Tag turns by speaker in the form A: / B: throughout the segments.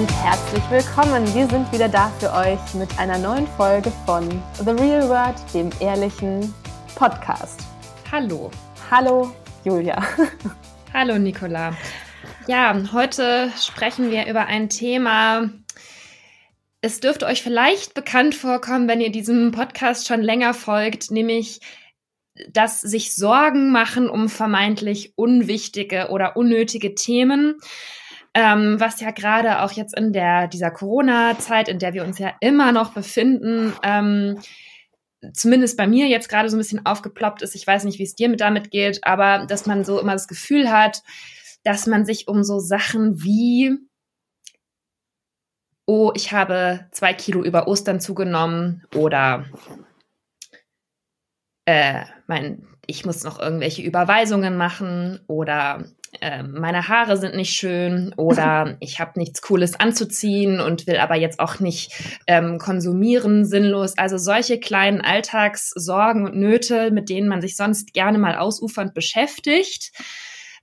A: und herzlich willkommen. Wir sind wieder da für euch mit einer neuen Folge von The Real World, dem ehrlichen Podcast.
B: Hallo.
A: Hallo, Julia.
B: Hallo, Nicola. Ja, heute sprechen wir über ein Thema. Es dürfte euch vielleicht bekannt vorkommen, wenn ihr diesem Podcast schon länger folgt, nämlich dass sich Sorgen machen um vermeintlich unwichtige oder unnötige Themen ähm, was ja gerade auch jetzt in der dieser Corona-Zeit, in der wir uns ja immer noch befinden, ähm, zumindest bei mir jetzt gerade so ein bisschen aufgeploppt ist. Ich weiß nicht, wie es dir mit damit geht, aber dass man so immer das Gefühl hat, dass man sich um so Sachen wie oh, ich habe zwei Kilo über Ostern zugenommen oder äh, mein, ich muss noch irgendwelche Überweisungen machen oder äh, meine Haare sind nicht schön oder ich habe nichts Cooles anzuziehen und will aber jetzt auch nicht ähm, konsumieren, sinnlos. Also solche kleinen Alltagssorgen und Nöte, mit denen man sich sonst gerne mal ausufernd beschäftigt.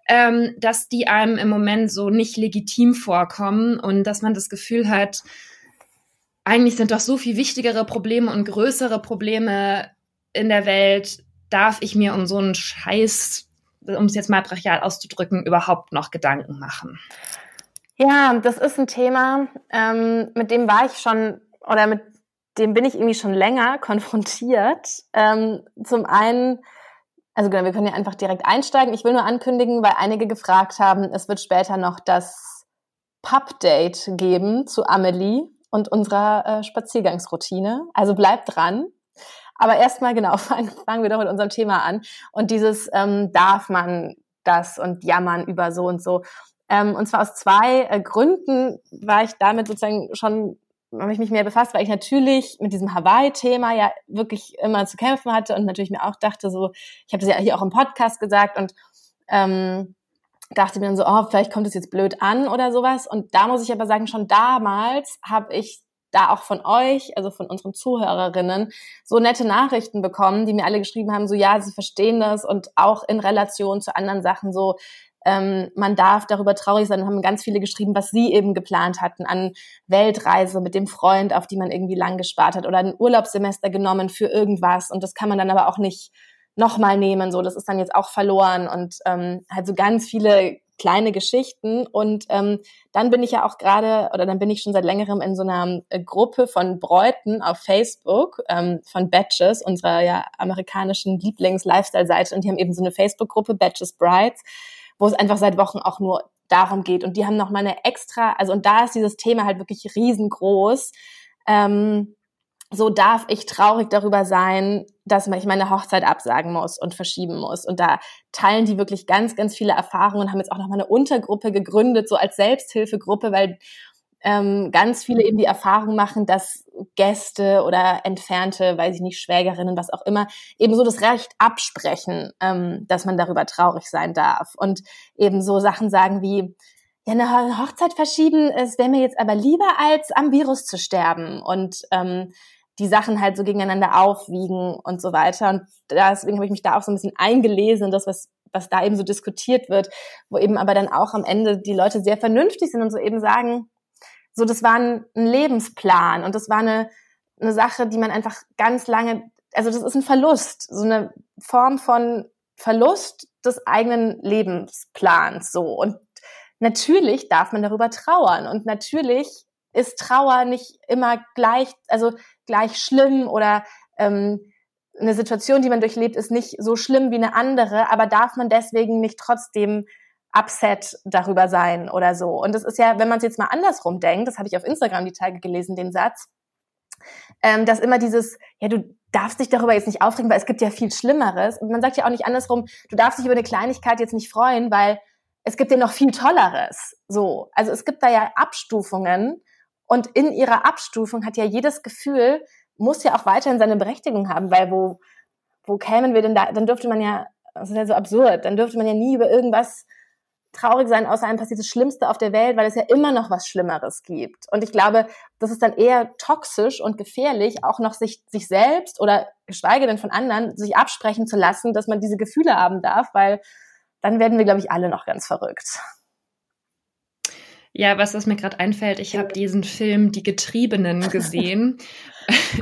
B: Ähm, dass die einem im Moment so nicht legitim vorkommen und dass man das Gefühl hat, eigentlich sind doch so viel wichtigere Probleme und größere Probleme in der Welt. Darf ich mir um so einen Scheiß um es jetzt mal brachial auszudrücken, überhaupt noch Gedanken machen?
A: Ja, das ist ein Thema, ähm, mit dem war ich schon oder mit dem bin ich irgendwie schon länger konfrontiert. Ähm, zum einen, also genau, wir können ja einfach direkt einsteigen. Ich will nur ankündigen, weil einige gefragt haben, es wird später noch das Pub-Date geben zu Amelie und unserer äh, Spaziergangsroutine. Also bleibt dran. Aber erstmal, genau, fangen, wir doch mit unserem Thema an. Und dieses, ähm, darf man das und jammern über so und so. Ähm, und zwar aus zwei äh, Gründen war ich damit sozusagen schon habe ich mich mehr befasst, weil ich natürlich mit diesem Hawaii-Thema ja wirklich immer zu kämpfen hatte und natürlich mir auch dachte, so, ich habe das ja hier auch im Podcast gesagt und ähm, dachte mir dann so, oh, vielleicht kommt es jetzt blöd an oder sowas. Und da muss ich aber sagen, schon damals habe ich da auch von euch, also von unseren Zuhörerinnen, so nette Nachrichten bekommen, die mir alle geschrieben haben, so ja, sie verstehen das und auch in Relation zu anderen Sachen so, ähm, man darf darüber traurig sein, haben ganz viele geschrieben, was sie eben geplant hatten an Weltreise mit dem Freund, auf die man irgendwie lang gespart hat oder ein Urlaubssemester genommen für irgendwas. Und das kann man dann aber auch nicht nochmal nehmen, so das ist dann jetzt auch verloren. Und ähm, halt so ganz viele kleine Geschichten. Und ähm, dann bin ich ja auch gerade, oder dann bin ich schon seit längerem in so einer äh, Gruppe von Bräuten auf Facebook, ähm, von Batches, unserer ja amerikanischen Lieblings-Lifestyle-Seite. Und die haben eben so eine Facebook-Gruppe, Batches Brides, wo es einfach seit Wochen auch nur darum geht. Und die haben noch mal eine extra, also und da ist dieses Thema halt wirklich riesengroß. Ähm, so darf ich traurig darüber sein, dass ich meine Hochzeit absagen muss und verschieben muss. Und da teilen die wirklich ganz, ganz viele Erfahrungen und haben jetzt auch noch mal eine Untergruppe gegründet, so als Selbsthilfegruppe, weil ähm, ganz viele eben die Erfahrung machen, dass Gäste oder entfernte, weiß ich nicht, Schwägerinnen, was auch immer, eben so das Recht absprechen, ähm, dass man darüber traurig sein darf. Und eben so Sachen sagen wie, ja, eine Hochzeit verschieben, es wäre mir jetzt aber lieber, als am Virus zu sterben. Und ähm, die Sachen halt so gegeneinander aufwiegen und so weiter. Und deswegen habe ich mich da auch so ein bisschen eingelesen in das, was, was da eben so diskutiert wird, wo eben aber dann auch am Ende die Leute sehr vernünftig sind und so eben sagen, so das war ein, ein Lebensplan und das war eine, eine Sache, die man einfach ganz lange, also das ist ein Verlust, so eine Form von Verlust des eigenen Lebensplans so. Und natürlich darf man darüber trauern und natürlich ist Trauer nicht immer gleich, also gleich schlimm oder ähm, eine Situation, die man durchlebt, ist nicht so schlimm wie eine andere, aber darf man deswegen nicht trotzdem upset darüber sein oder so. Und das ist ja, wenn man es jetzt mal andersrum denkt, das habe ich auf Instagram die Tage gelesen, den Satz, ähm, dass immer dieses, ja, du darfst dich darüber jetzt nicht aufregen, weil es gibt ja viel Schlimmeres. Und man sagt ja auch nicht andersrum, du darfst dich über eine Kleinigkeit jetzt nicht freuen, weil es gibt ja noch viel Tolleres. So. Also es gibt da ja Abstufungen und in ihrer Abstufung hat ja jedes Gefühl, muss ja auch weiterhin seine Berechtigung haben, weil wo, wo kämen wir denn da, dann dürfte man ja, das ist ja so absurd, dann dürfte man ja nie über irgendwas traurig sein, außer einem passiert das Schlimmste auf der Welt, weil es ja immer noch was Schlimmeres gibt. Und ich glaube, das ist dann eher toxisch und gefährlich, auch noch sich, sich selbst oder geschweige denn von anderen sich absprechen zu lassen, dass man diese Gefühle haben darf, weil dann werden wir, glaube ich, alle noch ganz verrückt.
B: Ja, was, was mir gerade einfällt, ich habe diesen Film Die Getriebenen gesehen.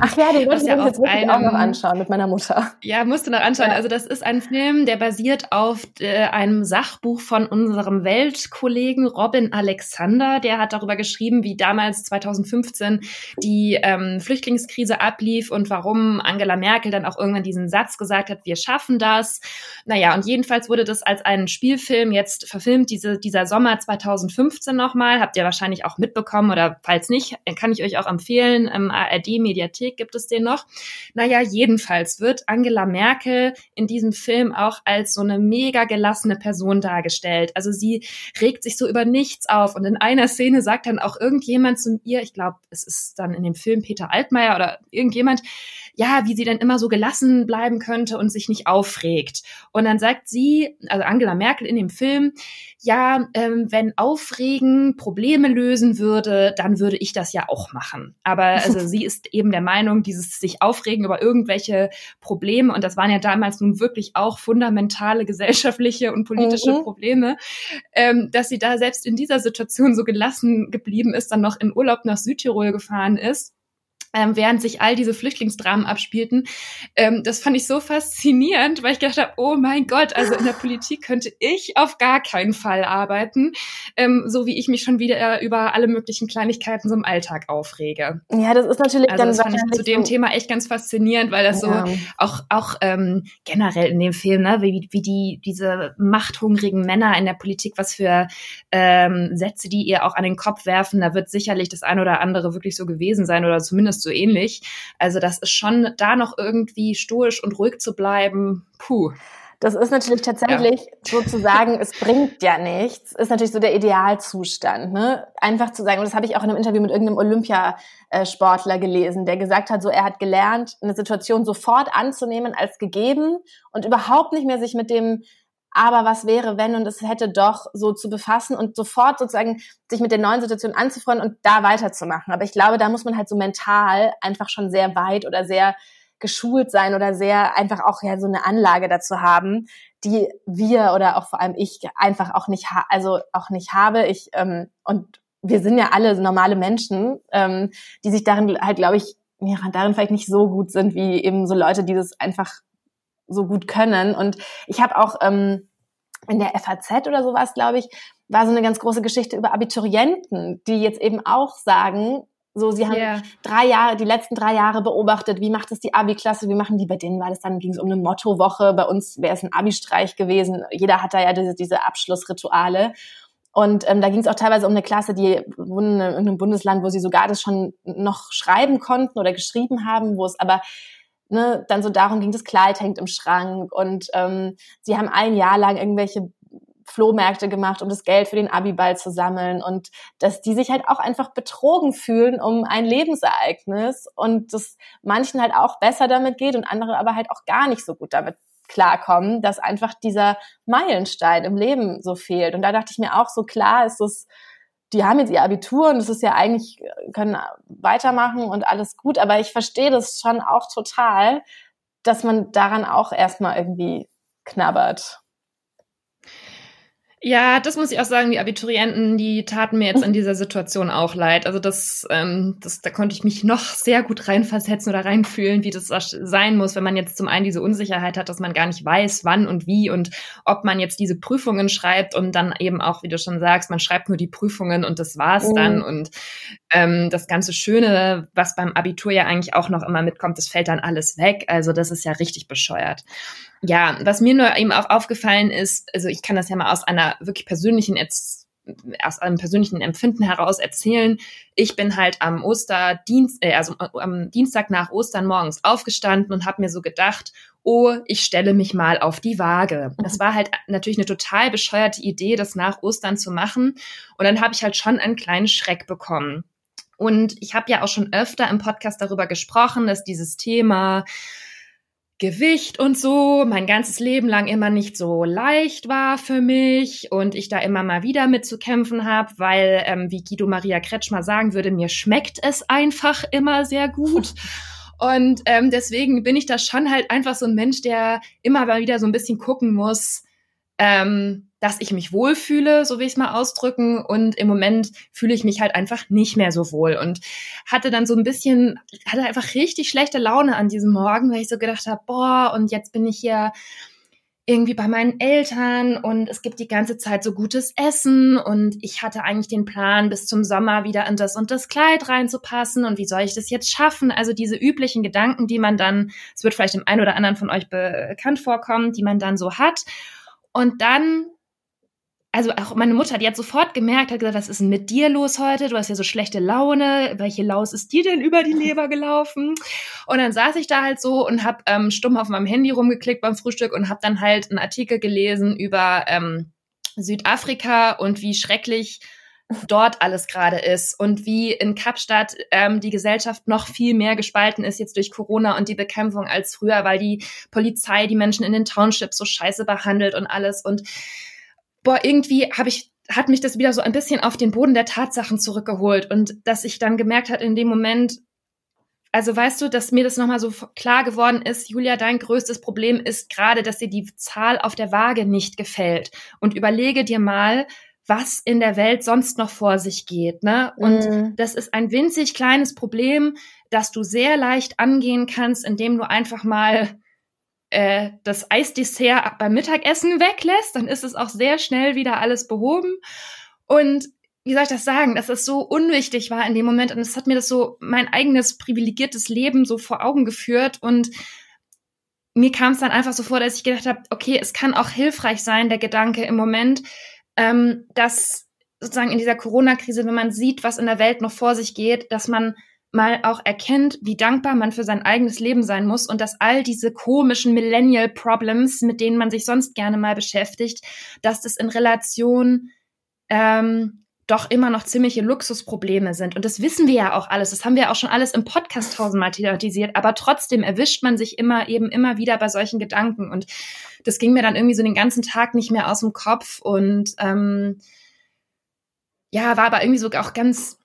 A: Ach ja, den wollte ich ja jetzt wirklich einem, auch noch anschauen mit meiner Mutter.
B: Ja, musst du noch anschauen. Ja. Also das ist ein Film, der basiert auf äh, einem Sachbuch von unserem Weltkollegen Robin Alexander. Der hat darüber geschrieben, wie damals 2015 die ähm, Flüchtlingskrise ablief und warum Angela Merkel dann auch irgendwann diesen Satz gesagt hat, wir schaffen das. Naja, und jedenfalls wurde das als ein Spielfilm jetzt verfilmt, diese, dieser Sommer 2015 nochmal. Habt ihr wahrscheinlich auch mitbekommen oder falls nicht, kann ich euch auch empfehlen. Im ARD Mediathek gibt es den noch. Naja, jedenfalls wird Angela Merkel in diesem Film auch als so eine mega gelassene Person dargestellt. Also sie regt sich so über nichts auf und in einer Szene sagt dann auch irgendjemand zu ihr, ich glaube, es ist dann in dem Film Peter Altmaier oder irgendjemand, ja, wie sie denn immer so gelassen bleiben könnte und sich nicht aufregt. Und dann sagt sie, also Angela Merkel in dem Film, ja, ähm, wenn Aufregen Probleme lösen würde, dann würde ich das ja auch machen. Aber also sie ist eben der Meinung, dieses sich aufregen über irgendwelche Probleme, und das waren ja damals nun wirklich auch fundamentale gesellschaftliche und politische mhm. Probleme, ähm, dass sie da selbst in dieser Situation so gelassen geblieben ist, dann noch in Urlaub nach Südtirol gefahren ist ähm, während sich all diese Flüchtlingsdramen abspielten. Ähm, das fand ich so faszinierend, weil ich gedacht habe, oh mein Gott, also in der Politik könnte ich auf gar keinen Fall arbeiten, ähm, so wie ich mich schon wieder über alle möglichen Kleinigkeiten so im Alltag aufrege.
A: Ja, das ist natürlich
B: also dann das fand ich zu dem so Thema echt ganz faszinierend, weil das ja. so auch auch ähm, generell in dem Film, ne, wie, wie die diese machthungrigen Männer in der Politik, was für ähm, Sätze die ihr auch an den Kopf werfen, da wird sicherlich das ein oder andere wirklich so gewesen sein oder zumindest so ähnlich. Also das ist schon da noch irgendwie stoisch und ruhig zu bleiben. Puh.
A: Das ist natürlich tatsächlich ja. sozusagen, es bringt ja nichts, ist natürlich so der Idealzustand. Ne? Einfach zu sagen, und das habe ich auch in einem Interview mit irgendeinem Olympiasportler gelesen, der gesagt hat, so er hat gelernt, eine Situation sofort anzunehmen als gegeben und überhaupt nicht mehr sich mit dem aber was wäre, wenn und es hätte doch so zu befassen und sofort sozusagen sich mit der neuen Situation anzufreunden und da weiterzumachen. Aber ich glaube, da muss man halt so mental einfach schon sehr weit oder sehr geschult sein oder sehr einfach auch ja so eine Anlage dazu haben, die wir oder auch vor allem ich einfach auch nicht, also auch nicht habe. Ich ähm, und wir sind ja alle normale Menschen, ähm, die sich darin halt, glaube ich, ja, darin vielleicht nicht so gut sind wie eben so Leute, die das einfach so gut können. Und ich habe auch ähm, in der FAZ oder sowas, glaube ich, war so eine ganz große Geschichte über Abiturienten, die jetzt eben auch sagen, so, sie haben yeah. drei Jahre, die letzten drei Jahre beobachtet, wie macht es die Abi-Klasse, wie machen die bei denen, war das dann, ging es um eine Mottowoche, bei uns wäre es ein Abi-Streich gewesen, jeder hat da ja diese, diese Abschlussrituale. Und ähm, da ging es auch teilweise um eine Klasse, die wohnen in irgendeinem Bundesland, wo sie sogar das schon noch schreiben konnten oder geschrieben haben, wo es aber ne, dann so darum ging, das Kleid hängt im Schrank und ähm, sie haben ein Jahr lang irgendwelche Flohmärkte gemacht, um das Geld für den Abiball zu sammeln und dass die sich halt auch einfach betrogen fühlen um ein Lebensereignis und dass manchen halt auch besser damit geht und andere aber halt auch gar nicht so gut damit klarkommen, dass einfach dieser Meilenstein im Leben so fehlt. Und da dachte ich mir auch so klar ist es die haben jetzt ihr Abitur und es ist ja eigentlich, können weitermachen und alles gut, aber ich verstehe das schon auch total, dass man daran auch erstmal irgendwie knabbert.
B: Ja, das muss ich auch sagen, die Abiturienten, die taten mir jetzt in dieser Situation auch leid. Also das, ähm, das, da konnte ich mich noch sehr gut reinversetzen oder reinfühlen, wie das sein muss, wenn man jetzt zum einen diese Unsicherheit hat, dass man gar nicht weiß, wann und wie und ob man jetzt diese Prüfungen schreibt und dann eben auch, wie du schon sagst, man schreibt nur die Prüfungen und das war's dann. Und ähm, das ganze Schöne, was beim Abitur ja eigentlich auch noch immer mitkommt, das fällt dann alles weg. Also das ist ja richtig bescheuert. Ja, was mir nur eben auch aufgefallen ist, also ich kann das ja mal aus einer wirklich persönlichen aus einem persönlichen Empfinden heraus erzählen. Ich bin halt am Osterdienst, äh, also am Dienstag nach Ostern morgens aufgestanden und habe mir so gedacht, oh, ich stelle mich mal auf die Waage. Das mhm. war halt natürlich eine total bescheuerte Idee, das nach Ostern zu machen. Und dann habe ich halt schon einen kleinen Schreck bekommen. Und ich habe ja auch schon öfter im Podcast darüber gesprochen, dass dieses Thema Gewicht und so mein ganzes Leben lang immer nicht so leicht war für mich und ich da immer mal wieder mit zu kämpfen habe, weil, ähm, wie Guido Maria Kretschmer sagen würde, mir schmeckt es einfach immer sehr gut. Und ähm, deswegen bin ich da schon halt einfach so ein Mensch, der immer mal wieder so ein bisschen gucken muss, ähm, dass ich mich wohlfühle, so will ich es mal ausdrücken. Und im Moment fühle ich mich halt einfach nicht mehr so wohl und hatte dann so ein bisschen, hatte einfach richtig schlechte Laune an diesem Morgen, weil ich so gedacht habe, boah, und jetzt bin ich hier irgendwie bei meinen Eltern und es gibt die ganze Zeit so gutes Essen und ich hatte eigentlich den Plan, bis zum Sommer wieder in das und das Kleid reinzupassen und wie soll ich das jetzt schaffen? Also diese üblichen Gedanken, die man dann, es wird vielleicht dem einen oder anderen von euch bekannt vorkommen, die man dann so hat. Und dann also auch meine Mutter, die hat sofort gemerkt, hat gesagt, was ist denn mit dir los heute? Du hast ja so schlechte Laune. Welche Laus ist dir denn über die Leber gelaufen? Und dann saß ich da halt so und habe ähm, stumm auf meinem Handy rumgeklickt beim Frühstück und habe dann halt einen Artikel gelesen über ähm, Südafrika und wie schrecklich dort alles gerade ist und wie in Kapstadt ähm, die Gesellschaft noch viel mehr gespalten ist jetzt durch Corona und die Bekämpfung als früher, weil die Polizei die Menschen in den Townships so scheiße behandelt und alles und boah, irgendwie habe ich hat mich das wieder so ein bisschen auf den Boden der Tatsachen zurückgeholt und dass ich dann gemerkt hat in dem Moment, also weißt du, dass mir das nochmal so klar geworden ist, Julia, dein größtes Problem ist gerade, dass dir die Zahl auf der Waage nicht gefällt. Und überlege dir mal, was in der Welt sonst noch vor sich geht. Ne? Und mm. das ist ein winzig kleines Problem, das du sehr leicht angehen kannst, indem du einfach mal äh, das Eisdessert beim Mittagessen weglässt, dann ist es auch sehr schnell wieder alles behoben. Und wie soll ich das sagen, dass es so unwichtig war in dem Moment und es hat mir das so mein eigenes privilegiertes Leben so vor Augen geführt und mir kam es dann einfach so vor, dass ich gedacht habe, okay, es kann auch hilfreich sein, der Gedanke im Moment, ähm, dass sozusagen in dieser Corona-Krise, wenn man sieht, was in der Welt noch vor sich geht, dass man mal auch erkennt, wie dankbar man für sein eigenes Leben sein muss und dass all diese komischen Millennial Problems, mit denen man sich sonst gerne mal beschäftigt, dass das in Relation ähm, doch immer noch ziemliche Luxusprobleme sind. Und das wissen wir ja auch alles. Das haben wir auch schon alles im Podcast tausendmal thematisiert. Aber trotzdem erwischt man sich immer eben immer wieder bei solchen Gedanken. Und das ging mir dann irgendwie so den ganzen Tag nicht mehr aus dem Kopf. Und ähm, ja, war aber irgendwie so auch ganz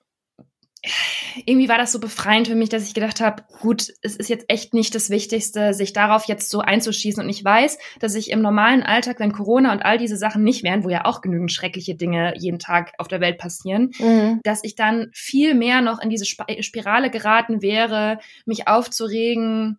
B: irgendwie war das so befreiend für mich, dass ich gedacht habe, gut, es ist jetzt echt nicht das Wichtigste, sich darauf jetzt so einzuschießen. Und ich weiß, dass ich im normalen Alltag, wenn Corona und all diese Sachen nicht wären, wo ja auch genügend schreckliche Dinge jeden Tag auf der Welt passieren, mhm. dass ich dann viel mehr noch in diese Spirale geraten wäre, mich aufzuregen,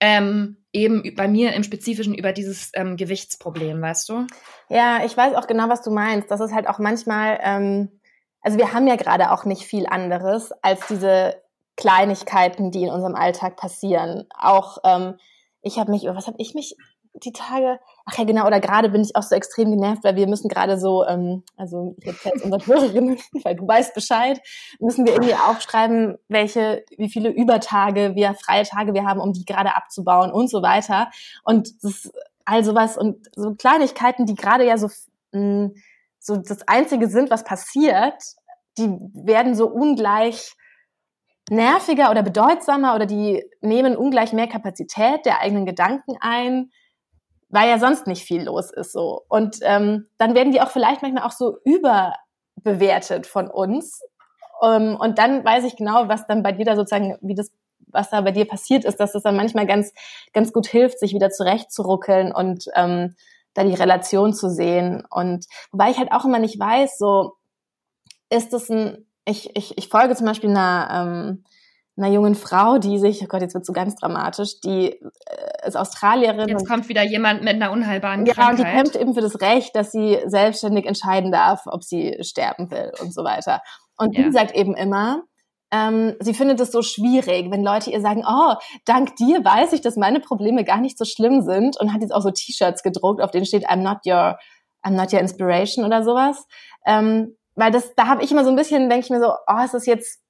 B: ähm, eben bei mir im Spezifischen über dieses ähm, Gewichtsproblem, weißt du?
A: Ja, ich weiß auch genau, was du meinst. Das ist halt auch manchmal ähm also wir haben ja gerade auch nicht viel anderes als diese Kleinigkeiten, die in unserem Alltag passieren. Auch ähm, ich habe mich, was habe ich mich die Tage, ach ja genau, oder gerade bin ich auch so extrem genervt, weil wir müssen gerade so, ähm, also erzähle es unseren Hörerinnen, weil du weißt Bescheid, müssen wir irgendwie aufschreiben, welche, wie viele Übertage wir, freie Tage wir haben, um die gerade abzubauen und so weiter. Und das, all sowas und so Kleinigkeiten, die gerade ja so mh, so das Einzige sind, was passiert, die werden so ungleich nerviger oder bedeutsamer oder die nehmen ungleich mehr Kapazität der eigenen Gedanken ein, weil ja sonst nicht viel los ist so. Und ähm, dann werden die auch vielleicht manchmal auch so überbewertet von uns. Ähm, und dann weiß ich genau, was dann bei dir da sozusagen, wie das, was da bei dir passiert ist, dass das dann manchmal ganz, ganz gut hilft, sich wieder zurechtzuruckeln und ähm, da die Relation zu sehen. Und wobei ich halt auch immer nicht weiß, so ist es ein, ich, ich, ich folge zum Beispiel einer, ähm, einer jungen Frau, die sich, oh Gott, jetzt wird so ganz dramatisch, die äh, ist Australierin.
B: Jetzt kommt wieder jemand mit einer unheilbaren
A: ja,
B: Krankheit.
A: Ja, und die kämpft eben für das Recht, dass sie selbstständig entscheiden darf, ob sie sterben will und so weiter. Und ja. die sagt eben immer, ähm, sie findet es so schwierig, wenn Leute ihr sagen, oh, dank dir weiß ich, dass meine Probleme gar nicht so schlimm sind und hat jetzt auch so T-Shirts gedruckt, auf denen steht I'm not your, I'm not your inspiration oder sowas. Ähm, weil das, da habe ich immer so ein bisschen, denke ich mir so, oh, ist das jetzt,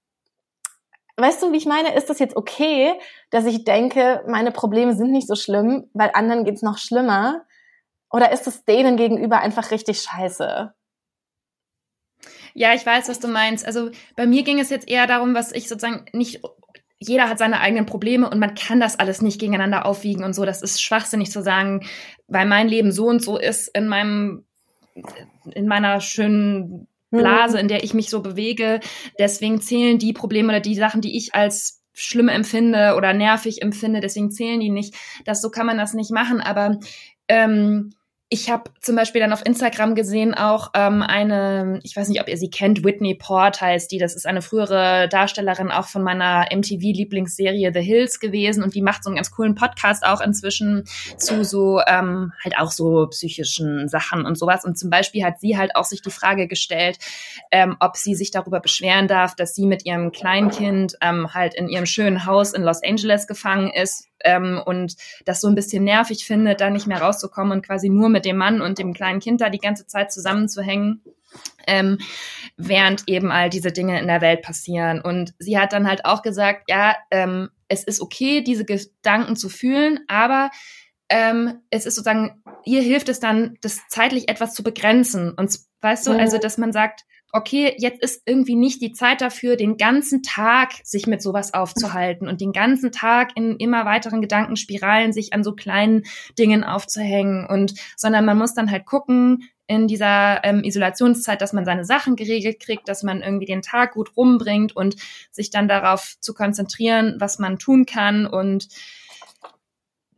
A: weißt du, wie ich meine? Ist das jetzt okay, dass ich denke, meine Probleme sind nicht so schlimm, weil anderen geht's noch schlimmer? Oder ist es denen gegenüber einfach richtig scheiße?
B: Ja, ich weiß, was du meinst. Also bei mir ging es jetzt eher darum, was ich sozusagen nicht jeder hat seine eigenen Probleme und man kann das alles nicht gegeneinander aufwiegen und so. Das ist schwachsinnig zu sagen, weil mein Leben so und so ist in meinem, in meiner schönen Blase, mhm. in der ich mich so bewege. Deswegen zählen die Probleme oder die Sachen, die ich als schlimm empfinde oder nervig empfinde, deswegen zählen die nicht. Das so kann man das nicht machen. Aber ähm, ich habe zum Beispiel dann auf Instagram gesehen auch ähm, eine, ich weiß nicht, ob ihr sie kennt, Whitney Port heißt die. Das ist eine frühere Darstellerin auch von meiner MTV-Lieblingsserie The Hills gewesen und die macht so einen ganz coolen Podcast auch inzwischen zu so ähm, halt auch so psychischen Sachen und sowas. Und zum Beispiel hat sie halt auch sich die Frage gestellt, ähm, ob sie sich darüber beschweren darf, dass sie mit ihrem Kleinkind ähm, halt in ihrem schönen Haus in Los Angeles gefangen ist ähm, und das so ein bisschen nervig findet, da nicht mehr rauszukommen und quasi nur mit dem Mann und dem kleinen Kind da die ganze Zeit zusammenzuhängen. Ähm, während eben all diese Dinge in der Welt passieren. Und sie hat dann halt auch gesagt, ja, ähm, es ist okay, diese Gedanken zu fühlen, aber ähm, es ist sozusagen, ihr hilft es dann, das zeitlich etwas zu begrenzen. Und weißt du, also, dass man sagt, okay, jetzt ist irgendwie nicht die Zeit dafür, den ganzen Tag sich mit sowas aufzuhalten und den ganzen Tag in immer weiteren Gedankenspiralen sich an so kleinen Dingen aufzuhängen und, sondern man muss dann halt gucken, in dieser ähm, Isolationszeit, dass man seine Sachen geregelt kriegt, dass man irgendwie den Tag gut rumbringt und sich dann darauf zu konzentrieren, was man tun kann. Und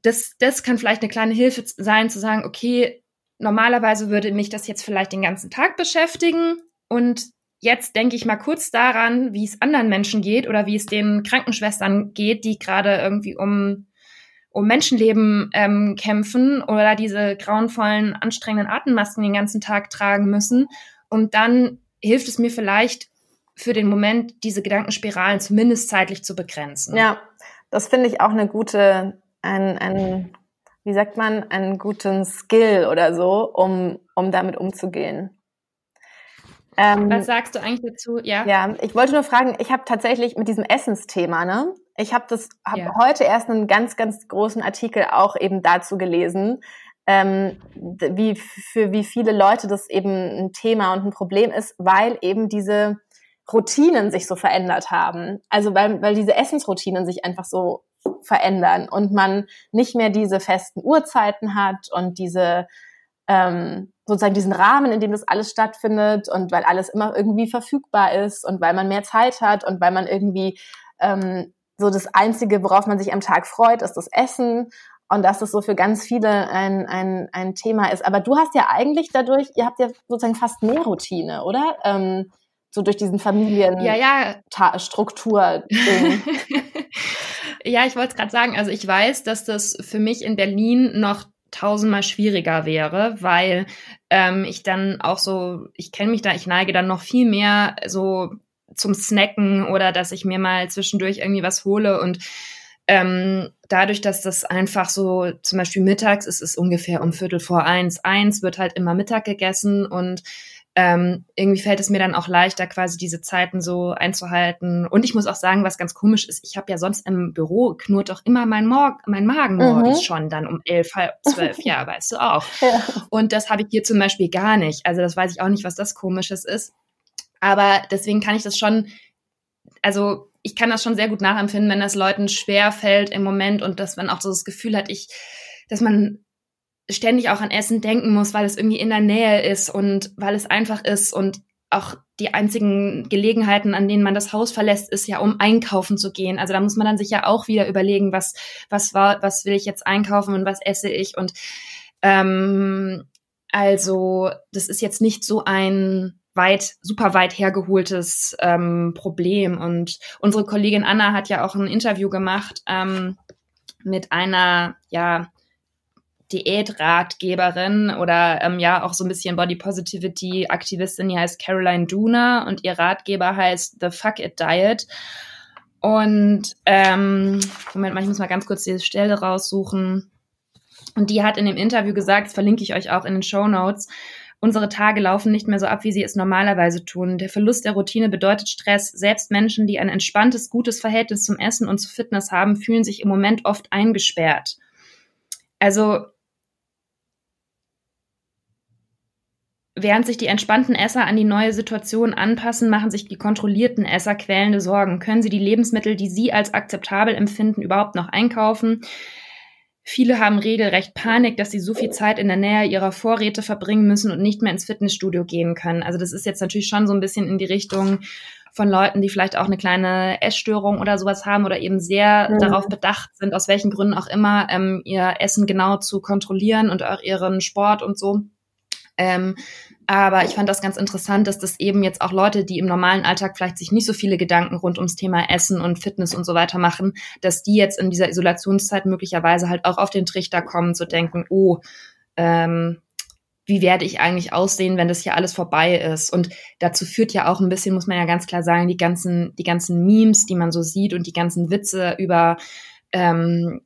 B: das, das kann vielleicht eine kleine Hilfe sein, zu sagen, okay, normalerweise würde mich das jetzt vielleicht den ganzen Tag beschäftigen, und jetzt denke ich mal kurz daran, wie es anderen Menschen geht oder wie es den Krankenschwestern geht, die gerade irgendwie um, um Menschenleben ähm, kämpfen oder diese grauenvollen, anstrengenden Atemmasken den ganzen Tag tragen müssen. Und dann hilft es mir vielleicht für den Moment, diese Gedankenspiralen zumindest zeitlich zu begrenzen.
A: Ja, das finde ich auch eine gute, ein, ein, wie sagt man, einen guten Skill oder so, um, um damit umzugehen.
B: Ähm, Was sagst du eigentlich dazu?
A: Ja. Ja, ich wollte nur fragen, ich habe tatsächlich mit diesem Essensthema, ne? Ich habe das hab ja. heute erst einen ganz, ganz großen Artikel auch eben dazu gelesen, ähm, wie für wie viele Leute das eben ein Thema und ein Problem ist, weil eben diese Routinen sich so verändert haben. Also weil, weil diese Essensroutinen sich einfach so verändern und man nicht mehr diese festen Uhrzeiten hat und diese ähm, sozusagen diesen Rahmen, in dem das alles stattfindet und weil alles immer irgendwie verfügbar ist und weil man mehr Zeit hat und weil man irgendwie ähm, so das Einzige, worauf man sich am Tag freut, ist das Essen und dass das so für ganz viele ein, ein, ein Thema ist. Aber du hast ja eigentlich dadurch, ihr habt ja sozusagen fast mehr Routine, oder? Ähm, so durch diesen Familien
B: ja, ja.
A: Struktur.
B: ja, ich wollte es gerade sagen, also ich weiß, dass das für mich in Berlin noch tausendmal schwieriger wäre, weil ähm, ich dann auch so, ich kenne mich da, ich neige dann noch viel mehr so zum Snacken oder dass ich mir mal zwischendurch irgendwie was hole. Und ähm, dadurch, dass das einfach so, zum Beispiel mittags, es ist ungefähr um Viertel vor eins, eins wird halt immer Mittag gegessen. Und ähm, irgendwie fällt es mir dann auch leichter, quasi diese Zeiten so einzuhalten. Und ich muss auch sagen, was ganz komisch ist, ich habe ja sonst im Büro knurrt doch immer mein, Mor mein Magen mhm. morgens schon dann um elf, halb zwölf, ja, weißt du auch. Ja. Und das habe ich hier zum Beispiel gar nicht. Also das weiß ich auch nicht, was das Komisches ist. Aber deswegen kann ich das schon, also ich kann das schon sehr gut nachempfinden, wenn das Leuten schwer fällt im Moment und dass man auch so das Gefühl hat, ich, dass man ständig auch an Essen denken muss, weil es irgendwie in der Nähe ist und weil es einfach ist und auch die einzigen Gelegenheiten, an denen man das Haus verlässt, ist ja, um einkaufen zu gehen. Also da muss man dann sich ja auch wieder überlegen, was, was war, was will ich jetzt einkaufen und was esse ich. Und ähm, also das ist jetzt nicht so ein weit, super weit hergeholtes ähm, Problem. Und unsere Kollegin Anna hat ja auch ein Interview gemacht ähm, mit einer, ja, Diätratgeberin oder ähm, ja auch so ein bisschen Body Positivity Aktivistin, die heißt Caroline Duna und ihr Ratgeber heißt The Fuck It Diet. Und ähm, Moment mal, ich muss mal ganz kurz diese Stelle raussuchen. Und die hat in dem Interview gesagt, das verlinke ich euch auch in den Show Notes, unsere Tage laufen nicht mehr so ab, wie sie es normalerweise tun. Der Verlust der Routine bedeutet Stress. Selbst Menschen, die ein entspanntes, gutes Verhältnis zum Essen und zu Fitness haben, fühlen sich im Moment oft eingesperrt. Also Während sich die entspannten Esser an die neue Situation anpassen, machen sich die kontrollierten Esser quälende Sorgen. Können sie die Lebensmittel, die sie als akzeptabel empfinden, überhaupt noch einkaufen? Viele haben regelrecht Panik, dass sie so viel Zeit in der Nähe ihrer Vorräte verbringen müssen und nicht mehr ins Fitnessstudio gehen können. Also das ist jetzt natürlich schon so ein bisschen in die Richtung von Leuten, die vielleicht auch eine kleine Essstörung oder sowas haben oder eben sehr mhm. darauf bedacht sind, aus welchen Gründen auch immer, ähm, ihr Essen genau zu kontrollieren und auch ihren Sport und so. Ähm, aber ich fand das ganz interessant, dass das eben jetzt auch Leute, die im normalen Alltag vielleicht sich nicht so viele Gedanken rund ums Thema Essen und Fitness und so weiter machen, dass die jetzt in dieser Isolationszeit möglicherweise halt auch auf den Trichter kommen zu denken, oh, ähm, wie werde ich eigentlich aussehen, wenn das hier alles vorbei ist? Und dazu führt ja auch ein bisschen, muss man ja ganz klar sagen, die ganzen, die ganzen Memes, die man so sieht und die ganzen Witze über ähm,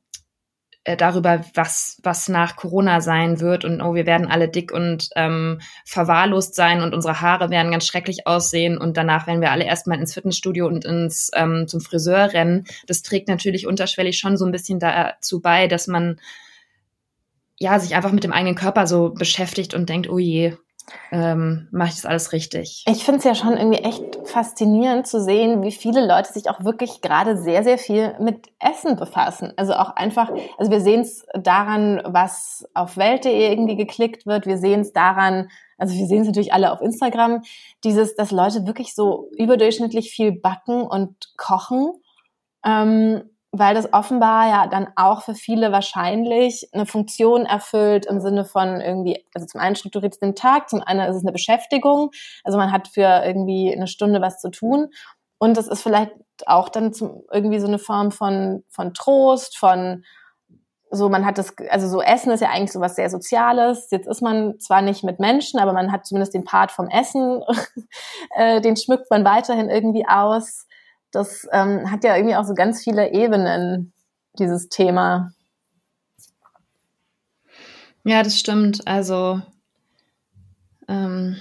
B: äh, darüber, was, was nach Corona sein wird und oh, wir werden alle dick und ähm, verwahrlost sein und unsere Haare werden ganz schrecklich aussehen und danach werden wir alle erstmal ins Fitnessstudio und ins ähm, zum Friseur rennen. Das trägt natürlich unterschwellig schon so ein bisschen dazu bei, dass man ja sich einfach mit dem eigenen Körper so beschäftigt und denkt, oh je, ähm, mache ich das alles richtig.
A: Ich finde es ja schon irgendwie echt faszinierend zu sehen, wie viele Leute sich auch wirklich gerade sehr, sehr viel mit Essen befassen. Also auch einfach, also wir sehen es daran, was auf Welt.de irgendwie geklickt wird. Wir sehen es daran, also wir sehen es natürlich alle auf Instagram, dieses, dass Leute wirklich so überdurchschnittlich viel backen und kochen. Ähm, weil das offenbar ja dann auch für viele wahrscheinlich eine Funktion erfüllt im Sinne von irgendwie, also zum einen strukturiert es den Tag, zum anderen ist es eine Beschäftigung, also man hat für irgendwie eine Stunde was zu tun. Und es ist vielleicht auch dann zum, irgendwie so eine Form von, von Trost, von so, man hat das, also so Essen ist ja eigentlich so was sehr Soziales. Jetzt ist man zwar nicht mit Menschen, aber man hat zumindest den Part vom Essen, äh, den schmückt man weiterhin irgendwie aus das ähm, hat ja irgendwie auch so ganz viele Ebenen, dieses Thema.
B: Ja, das stimmt. Also ähm,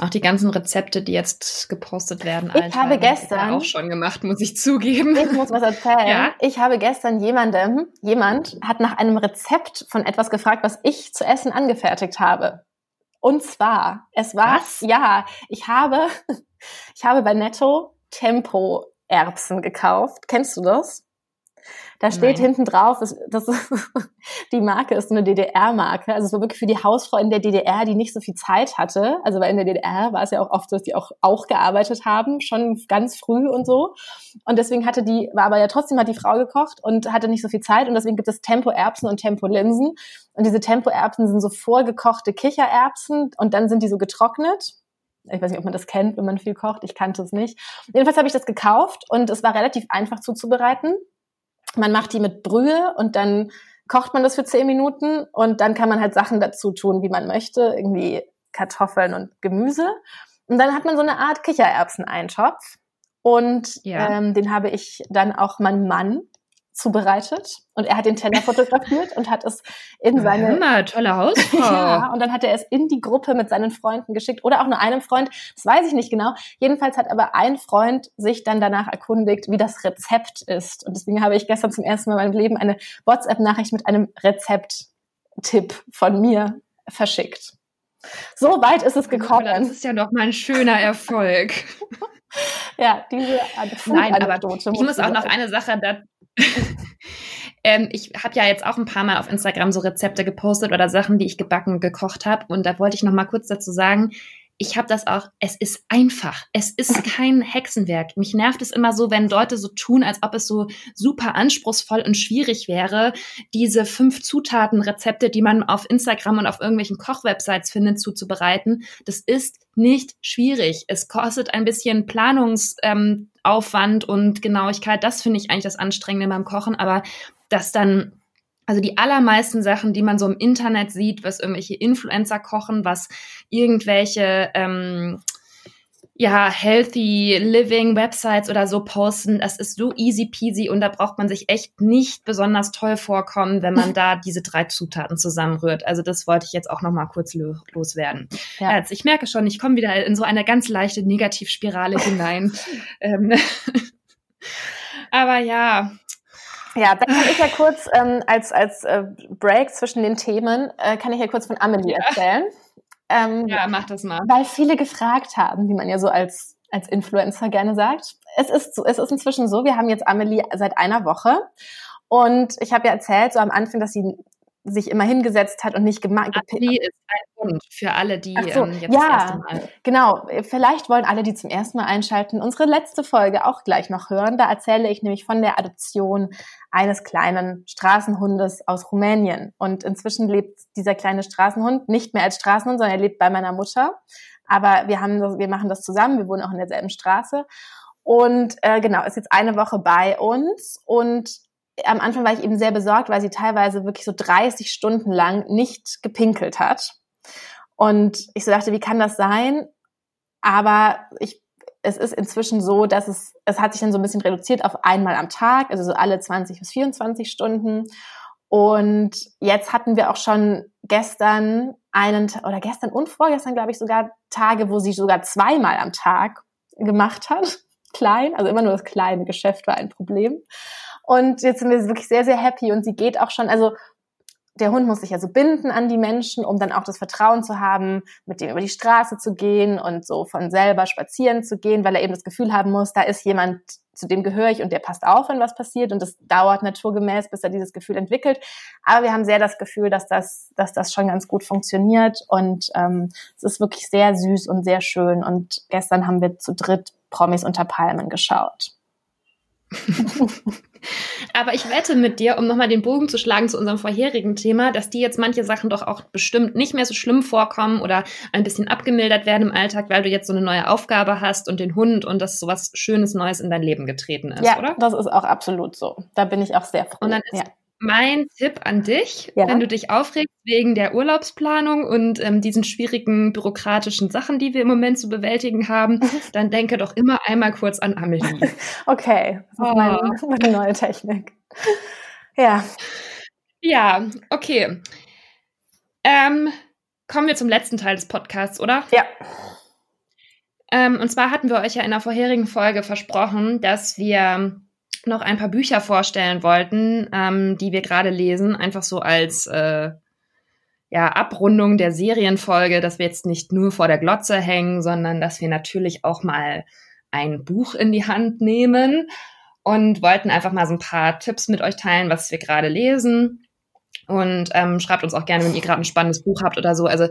B: auch die ganzen Rezepte, die jetzt gepostet werden.
A: Ich Alter, habe gestern
B: auch schon gemacht, muss ich zugeben.
A: Ich muss was erzählen. Ja? Ich habe gestern jemandem, jemand hat nach einem Rezept von etwas gefragt, was ich zu essen angefertigt habe. Und zwar, es war, was? ja, ich habe, ich habe bei Netto Tempo-Erbsen gekauft. Kennst du das? Da steht Nein. hinten drauf, das, das ist, die Marke ist so eine DDR-Marke. Also es war wirklich für die Hausfrau in der DDR, die nicht so viel Zeit hatte. Also weil in der DDR war es ja auch oft so, dass die auch, auch gearbeitet haben, schon ganz früh und so. Und deswegen hatte die, war aber ja trotzdem hat die Frau gekocht und hatte nicht so viel Zeit. Und deswegen gibt es Tempo-Erbsen und Tempo-Linsen. Und diese Tempo-Erbsen sind so vorgekochte Kichererbsen und dann sind die so getrocknet ich weiß nicht, ob man das kennt, wenn man viel kocht. Ich kannte es nicht. Jedenfalls habe ich das gekauft und es war relativ einfach zuzubereiten. Man macht die mit Brühe und dann kocht man das für zehn Minuten und dann kann man halt Sachen dazu tun, wie man möchte, irgendwie Kartoffeln und Gemüse. Und dann hat man so eine Art Kichererbsen-Eintopf. Und ja. ähm, den habe ich dann auch meinem Mann zubereitet und er hat den Teller fotografiert und hat es in seine
B: Hammer, tolle Hausfrau. ja,
A: und dann hat er es in die Gruppe mit seinen Freunden geschickt oder auch nur einem Freund, das weiß ich nicht genau. Jedenfalls hat aber ein Freund sich dann danach erkundigt, wie das Rezept ist und deswegen habe ich gestern zum ersten Mal in meinem Leben eine WhatsApp Nachricht mit einem Rezepttipp von mir verschickt. So weit ist es gekommen. Das
B: ist ja doch mal ein schöner Erfolg.
A: ja, diese
B: Nein, aber ich muss auch noch eine Sache da, ähm, ich habe ja jetzt auch ein paar Mal auf Instagram so Rezepte gepostet oder Sachen, die ich gebacken, gekocht habe. Und da wollte ich noch mal kurz dazu sagen, ich habe das auch, es ist einfach. Es ist kein Hexenwerk. Mich nervt es immer so, wenn Leute so tun, als ob es so super anspruchsvoll und schwierig wäre, diese fünf Zutaten-Rezepte, die man auf Instagram und auf irgendwelchen Kochwebsites findet, zuzubereiten. Das ist nicht schwierig. Es kostet ein bisschen Planungsaufwand ähm, und Genauigkeit. Das finde ich eigentlich das Anstrengende beim Kochen. Aber das dann also die allermeisten Sachen, die man so im Internet sieht, was irgendwelche Influencer kochen, was irgendwelche ähm, ja, healthy living Websites oder so posten, das ist so easy peasy und da braucht man sich echt nicht besonders toll vorkommen, wenn man da diese drei Zutaten zusammenrührt. Also das wollte ich jetzt auch noch mal kurz loswerden. Ja. Also ich merke schon, ich komme wieder in so eine ganz leichte Negativspirale hinein. ähm, aber ja,
A: ja, dann kann ich ja kurz ähm, als, als äh, Break zwischen den Themen, äh, kann ich ja kurz von Amelie ja. erzählen.
B: Ähm, ja, mach das mal.
A: Weil viele gefragt haben, wie man ja so als, als Influencer gerne sagt. Es ist, so, es ist inzwischen so, wir haben jetzt Amelie seit einer Woche und ich habe ja erzählt, so am Anfang, dass sie sich immer hingesetzt hat und nicht gemacht.
B: Ali ist ein Hund für alle, die
A: so, ähm, jetzt ja, das erste Mal. Genau, vielleicht wollen alle, die zum ersten Mal einschalten, unsere letzte Folge auch gleich noch hören. Da erzähle ich nämlich von der Adoption eines kleinen Straßenhundes aus Rumänien. Und inzwischen lebt dieser kleine Straßenhund nicht mehr als Straßenhund, sondern er lebt bei meiner Mutter. Aber wir haben das, wir machen das zusammen. Wir wohnen auch in derselben Straße. Und äh, genau, ist jetzt eine Woche bei uns und am Anfang war ich eben sehr besorgt, weil sie teilweise wirklich so 30 Stunden lang nicht gepinkelt hat. Und ich so dachte, wie kann das sein? Aber ich, es ist inzwischen so, dass es, es hat sich dann so ein bisschen reduziert auf einmal am Tag, also so alle 20 bis 24 Stunden. Und jetzt hatten wir auch schon gestern einen, oder gestern und vorgestern, glaube ich, sogar Tage, wo sie sogar zweimal am Tag gemacht hat. Klein, also immer nur das kleine Geschäft war ein Problem. Und jetzt sind wir wirklich sehr, sehr happy und sie geht auch schon, also der Hund muss sich also binden an die Menschen, um dann auch das Vertrauen zu haben, mit dem über die Straße zu gehen und so von selber spazieren zu gehen, weil er eben das Gefühl haben muss, da ist jemand, zu dem gehöre ich und der passt auf, wenn was passiert. Und das dauert naturgemäß, bis er dieses Gefühl entwickelt. Aber wir haben sehr das Gefühl, dass das, dass das schon ganz gut funktioniert. Und ähm, es ist wirklich sehr süß und sehr schön. Und gestern haben wir zu dritt Promis unter Palmen geschaut.
B: Aber ich wette mit dir, um nochmal den Bogen zu schlagen zu unserem vorherigen Thema, dass die jetzt manche Sachen doch auch bestimmt nicht mehr so schlimm vorkommen oder ein bisschen abgemildert werden im Alltag, weil du jetzt so eine neue Aufgabe hast und den Hund und dass so was Schönes Neues in dein Leben getreten ist,
A: ja,
B: oder?
A: Das ist auch absolut so. Da bin ich auch sehr froh.
B: Und dann ist ja mein Tipp an dich, ja. wenn du dich aufregst wegen der Urlaubsplanung und ähm, diesen schwierigen bürokratischen Sachen, die wir im Moment zu bewältigen haben, dann denke doch immer einmal kurz an Amelie.
A: okay, das ist oh. meine, meine neue Technik. Ja.
B: Ja, okay. Ähm, kommen wir zum letzten Teil des Podcasts, oder?
A: Ja.
B: Ähm, und zwar hatten wir euch ja in der vorherigen Folge versprochen, dass wir noch ein paar Bücher vorstellen wollten, ähm, die wir gerade lesen, einfach so als äh, ja, Abrundung der Serienfolge, dass wir jetzt nicht nur vor der Glotze hängen, sondern dass wir natürlich auch mal ein Buch in die Hand nehmen und wollten einfach mal so ein paar Tipps mit euch teilen, was wir gerade lesen. Und ähm, schreibt uns auch gerne, wenn ihr gerade ein spannendes Buch habt oder so. Also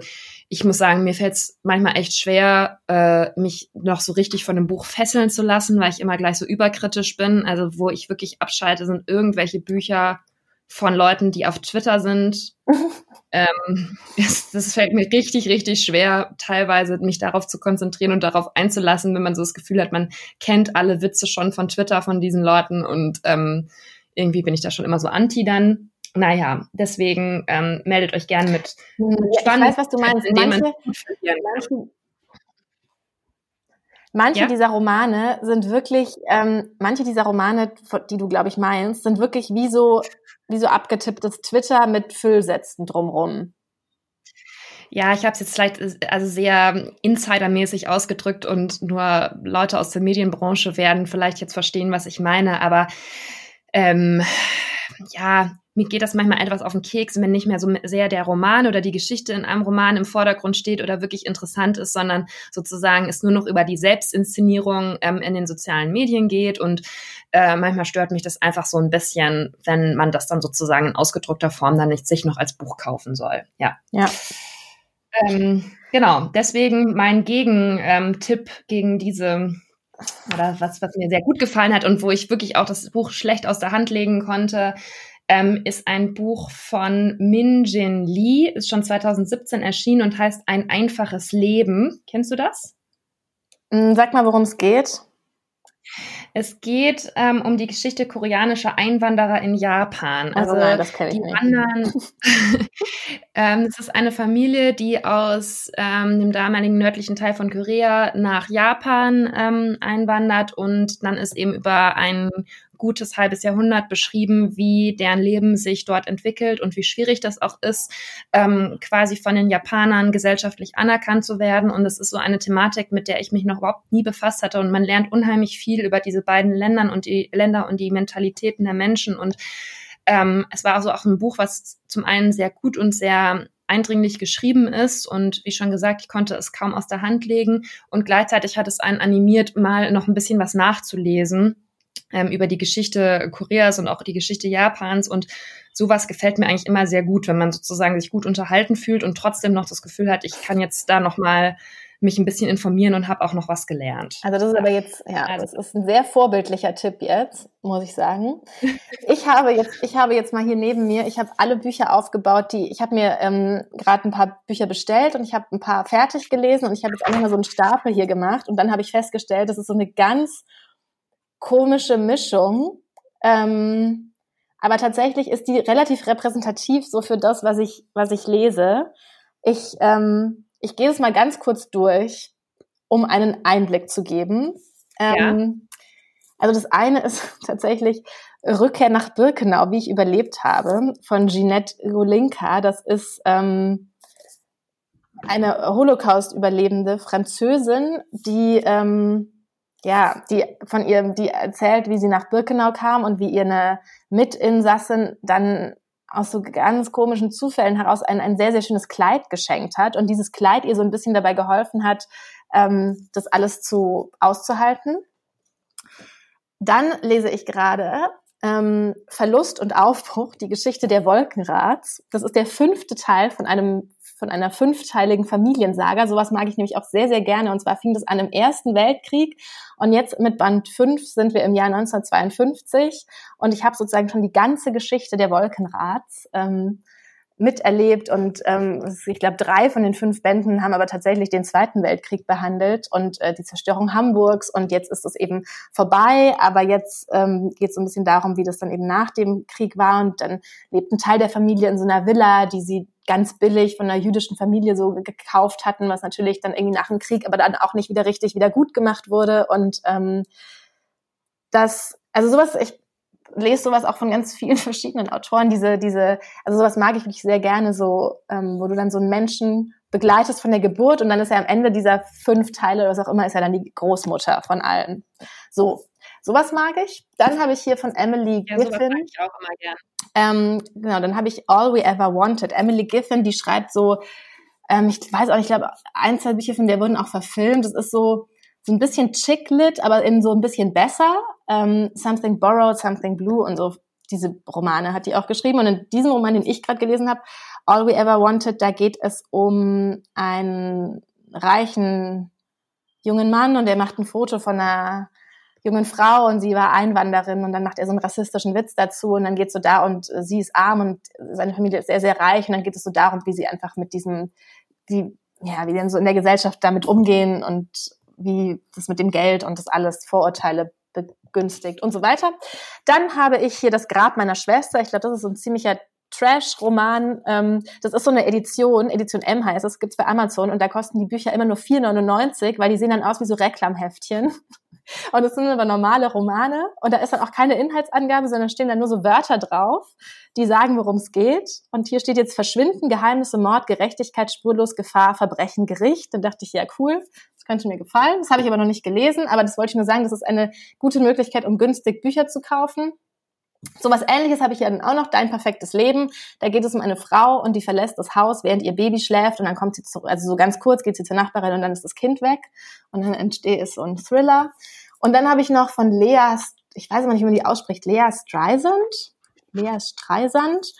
B: ich muss sagen, mir fällt es manchmal echt schwer, äh, mich noch so richtig von einem Buch fesseln zu lassen, weil ich immer gleich so überkritisch bin. Also wo ich wirklich abschalte, sind irgendwelche Bücher von Leuten, die auf Twitter sind. ähm, das, das, fällt mir richtig, richtig schwer, teilweise mich darauf zu konzentrieren und darauf einzulassen, wenn man so das Gefühl hat, man kennt alle Witze schon von Twitter von diesen Leuten und ähm, irgendwie bin ich da schon immer so anti dann naja, deswegen ähm, meldet euch gerne mit,
A: mit ja, Ich weiß, was du meinst. Manche, manche, manche ja? dieser Romane sind wirklich, ähm, manche dieser Romane, die du, glaube ich, meinst, sind wirklich wie so, wie so abgetipptes Twitter mit Füllsätzen drumrum.
B: Ja, ich habe es jetzt vielleicht also sehr insidermäßig ausgedrückt und nur Leute aus der Medienbranche werden vielleicht jetzt verstehen, was ich meine, aber ähm, ja, mir geht das manchmal etwas auf den Keks, wenn nicht mehr so sehr der Roman oder die Geschichte in einem Roman im Vordergrund steht oder wirklich interessant ist, sondern sozusagen es nur noch über die Selbstinszenierung ähm, in den sozialen Medien geht. Und äh, manchmal stört mich das einfach so ein bisschen, wenn man das dann sozusagen in ausgedruckter Form dann nicht sich noch als Buch kaufen soll. Ja.
A: Ja.
B: Ähm, genau, deswegen mein Gegentipp ähm, gegen diese oder was, was mir sehr gut gefallen hat und wo ich wirklich auch das Buch schlecht aus der Hand legen konnte, ähm, ist ein Buch von Min Jin Lee, ist schon 2017 erschienen und heißt Ein einfaches Leben. Kennst du das?
A: Mm, sag mal, worum es geht.
B: Es geht ähm, um die Geschichte koreanischer Einwanderer in Japan.
A: Also, also nein, das kenne ich
B: die nicht. Wandern. ähm, es ist eine Familie, die aus ähm, dem damaligen nördlichen Teil von Korea nach Japan ähm, einwandert und dann ist eben über einen gutes halbes Jahrhundert beschrieben, wie deren Leben sich dort entwickelt und wie schwierig das auch ist, ähm, quasi von den Japanern gesellschaftlich anerkannt zu werden. Und es ist so eine Thematik, mit der ich mich noch überhaupt nie befasst hatte. Und man lernt unheimlich viel über diese beiden Ländern und die Länder und die Mentalitäten der Menschen. Und ähm, es war also auch ein Buch, was zum einen sehr gut und sehr eindringlich geschrieben ist und wie schon gesagt, ich konnte es kaum aus der Hand legen und gleichzeitig hat es einen animiert, mal noch ein bisschen was nachzulesen ähm, über die Geschichte Koreas und auch die Geschichte Japans und sowas gefällt mir eigentlich immer sehr gut, wenn man sozusagen sich gut unterhalten fühlt und trotzdem noch das Gefühl hat, ich kann jetzt da noch mal mich ein bisschen informieren und habe auch noch was gelernt.
A: Also das ist aber jetzt, ja, also. das ist ein sehr vorbildlicher Tipp jetzt, muss ich sagen. Ich habe jetzt, ich habe jetzt mal hier neben mir, ich habe alle Bücher aufgebaut, die, ich habe mir ähm, gerade ein paar Bücher bestellt und ich habe ein paar fertig gelesen und ich habe jetzt einfach mal so einen Stapel hier gemacht und dann habe ich festgestellt, das ist so eine ganz komische Mischung. Ähm, aber tatsächlich ist die relativ repräsentativ so für das, was ich, was ich lese. Ich, ähm, ich gehe es mal ganz kurz durch, um einen Einblick zu geben. Ähm, ja. Also das eine ist tatsächlich Rückkehr nach Birkenau, wie ich überlebt habe, von Jeanette Golinka. Das ist ähm, eine Holocaust-Überlebende Französin, die ähm, ja, die von ihr, die erzählt, wie sie nach Birkenau kam und wie ihr eine Mitinsassin dann aus so ganz komischen Zufällen heraus ein, ein sehr, sehr schönes Kleid geschenkt hat und dieses Kleid ihr so ein bisschen dabei geholfen hat, ähm, das alles zu auszuhalten. Dann lese ich gerade ähm, Verlust und Aufbruch, die Geschichte der Wolkenrads. Das ist der fünfte Teil von einem von einer fünfteiligen Familiensaga. Sowas mag ich nämlich auch sehr, sehr gerne. Und zwar fing das an im Ersten Weltkrieg. Und jetzt mit Band 5 sind wir im Jahr 1952. Und ich habe sozusagen schon die ganze Geschichte der Wolkenrads ähm, miterlebt und ähm, ich glaube, drei von den fünf Bänden haben aber tatsächlich den Zweiten Weltkrieg behandelt und äh, die Zerstörung Hamburgs und jetzt ist es eben vorbei, aber jetzt ähm, geht es so ein bisschen darum, wie das dann eben nach dem Krieg war und dann lebt ein Teil der Familie in so einer Villa, die sie ganz billig von einer jüdischen Familie so gekauft hatten, was natürlich dann irgendwie nach dem Krieg aber dann auch nicht wieder richtig wieder gut gemacht wurde und ähm, das also sowas, ich lese sowas auch von ganz vielen verschiedenen Autoren. Diese, diese, also sowas mag ich wirklich sehr gerne, so, ähm, wo du dann so einen Menschen begleitest von der Geburt und dann ist er am Ende dieser fünf Teile oder was auch immer, ist er dann die Großmutter von allen. So, sowas mag ich. Dann habe ich hier von Emily ja, Giffin. Mag ich auch immer gern. Ähm, genau, dann habe ich All We Ever Wanted. Emily Giffin, die schreibt so, ähm, ich weiß auch nicht, ich glaube, ein, zwei Bücher von der wurden auch verfilmt. Das ist so, so ein bisschen chick-lit, aber eben so ein bisschen besser. Ähm, Something Borrowed, Something Blue und so diese Romane hat die auch geschrieben. Und in diesem Roman, den ich gerade gelesen habe, All We Ever Wanted, da geht es um einen reichen jungen Mann und der macht ein Foto von einer jungen Frau und sie war Einwanderin und dann macht er so einen rassistischen Witz dazu und dann geht es so da und sie ist arm und seine Familie ist sehr, sehr reich und dann geht es so darum, wie sie einfach mit diesem, die, ja, wie denn so in der Gesellschaft damit umgehen und wie das mit dem Geld und das alles Vorurteile begünstigt und so weiter. Dann habe ich hier das Grab meiner Schwester. Ich glaube, das ist so ein ziemlicher Trash-Roman. Ähm, das ist so eine Edition, Edition M heißt es, gibt's bei Amazon und da kosten die Bücher immer nur 4,99, weil die sehen dann aus wie so Reklamheftchen. Und es sind aber normale Romane und da ist dann auch keine Inhaltsangabe, sondern stehen dann nur so Wörter drauf, die sagen, worum es geht. Und hier steht jetzt Verschwinden, Geheimnisse, Mord, Gerechtigkeit, Spurlos, Gefahr, Verbrechen, Gericht. Dann dachte ich, ja cool, das könnte mir gefallen. Das habe ich aber noch nicht gelesen, aber das wollte ich nur sagen, das ist eine gute Möglichkeit, um günstig Bücher zu kaufen. So was ähnliches habe ich ja dann auch noch, Dein perfektes Leben. Da geht es um eine Frau und die verlässt das Haus, während ihr Baby schläft und dann kommt sie zurück, also so ganz kurz geht sie zur Nachbarin und dann ist das Kind weg und dann entsteht so ein Thriller. Und dann habe ich noch von Lea, ich weiß aber nicht, wie man die ausspricht, Lea Streisand, Lea Streisand,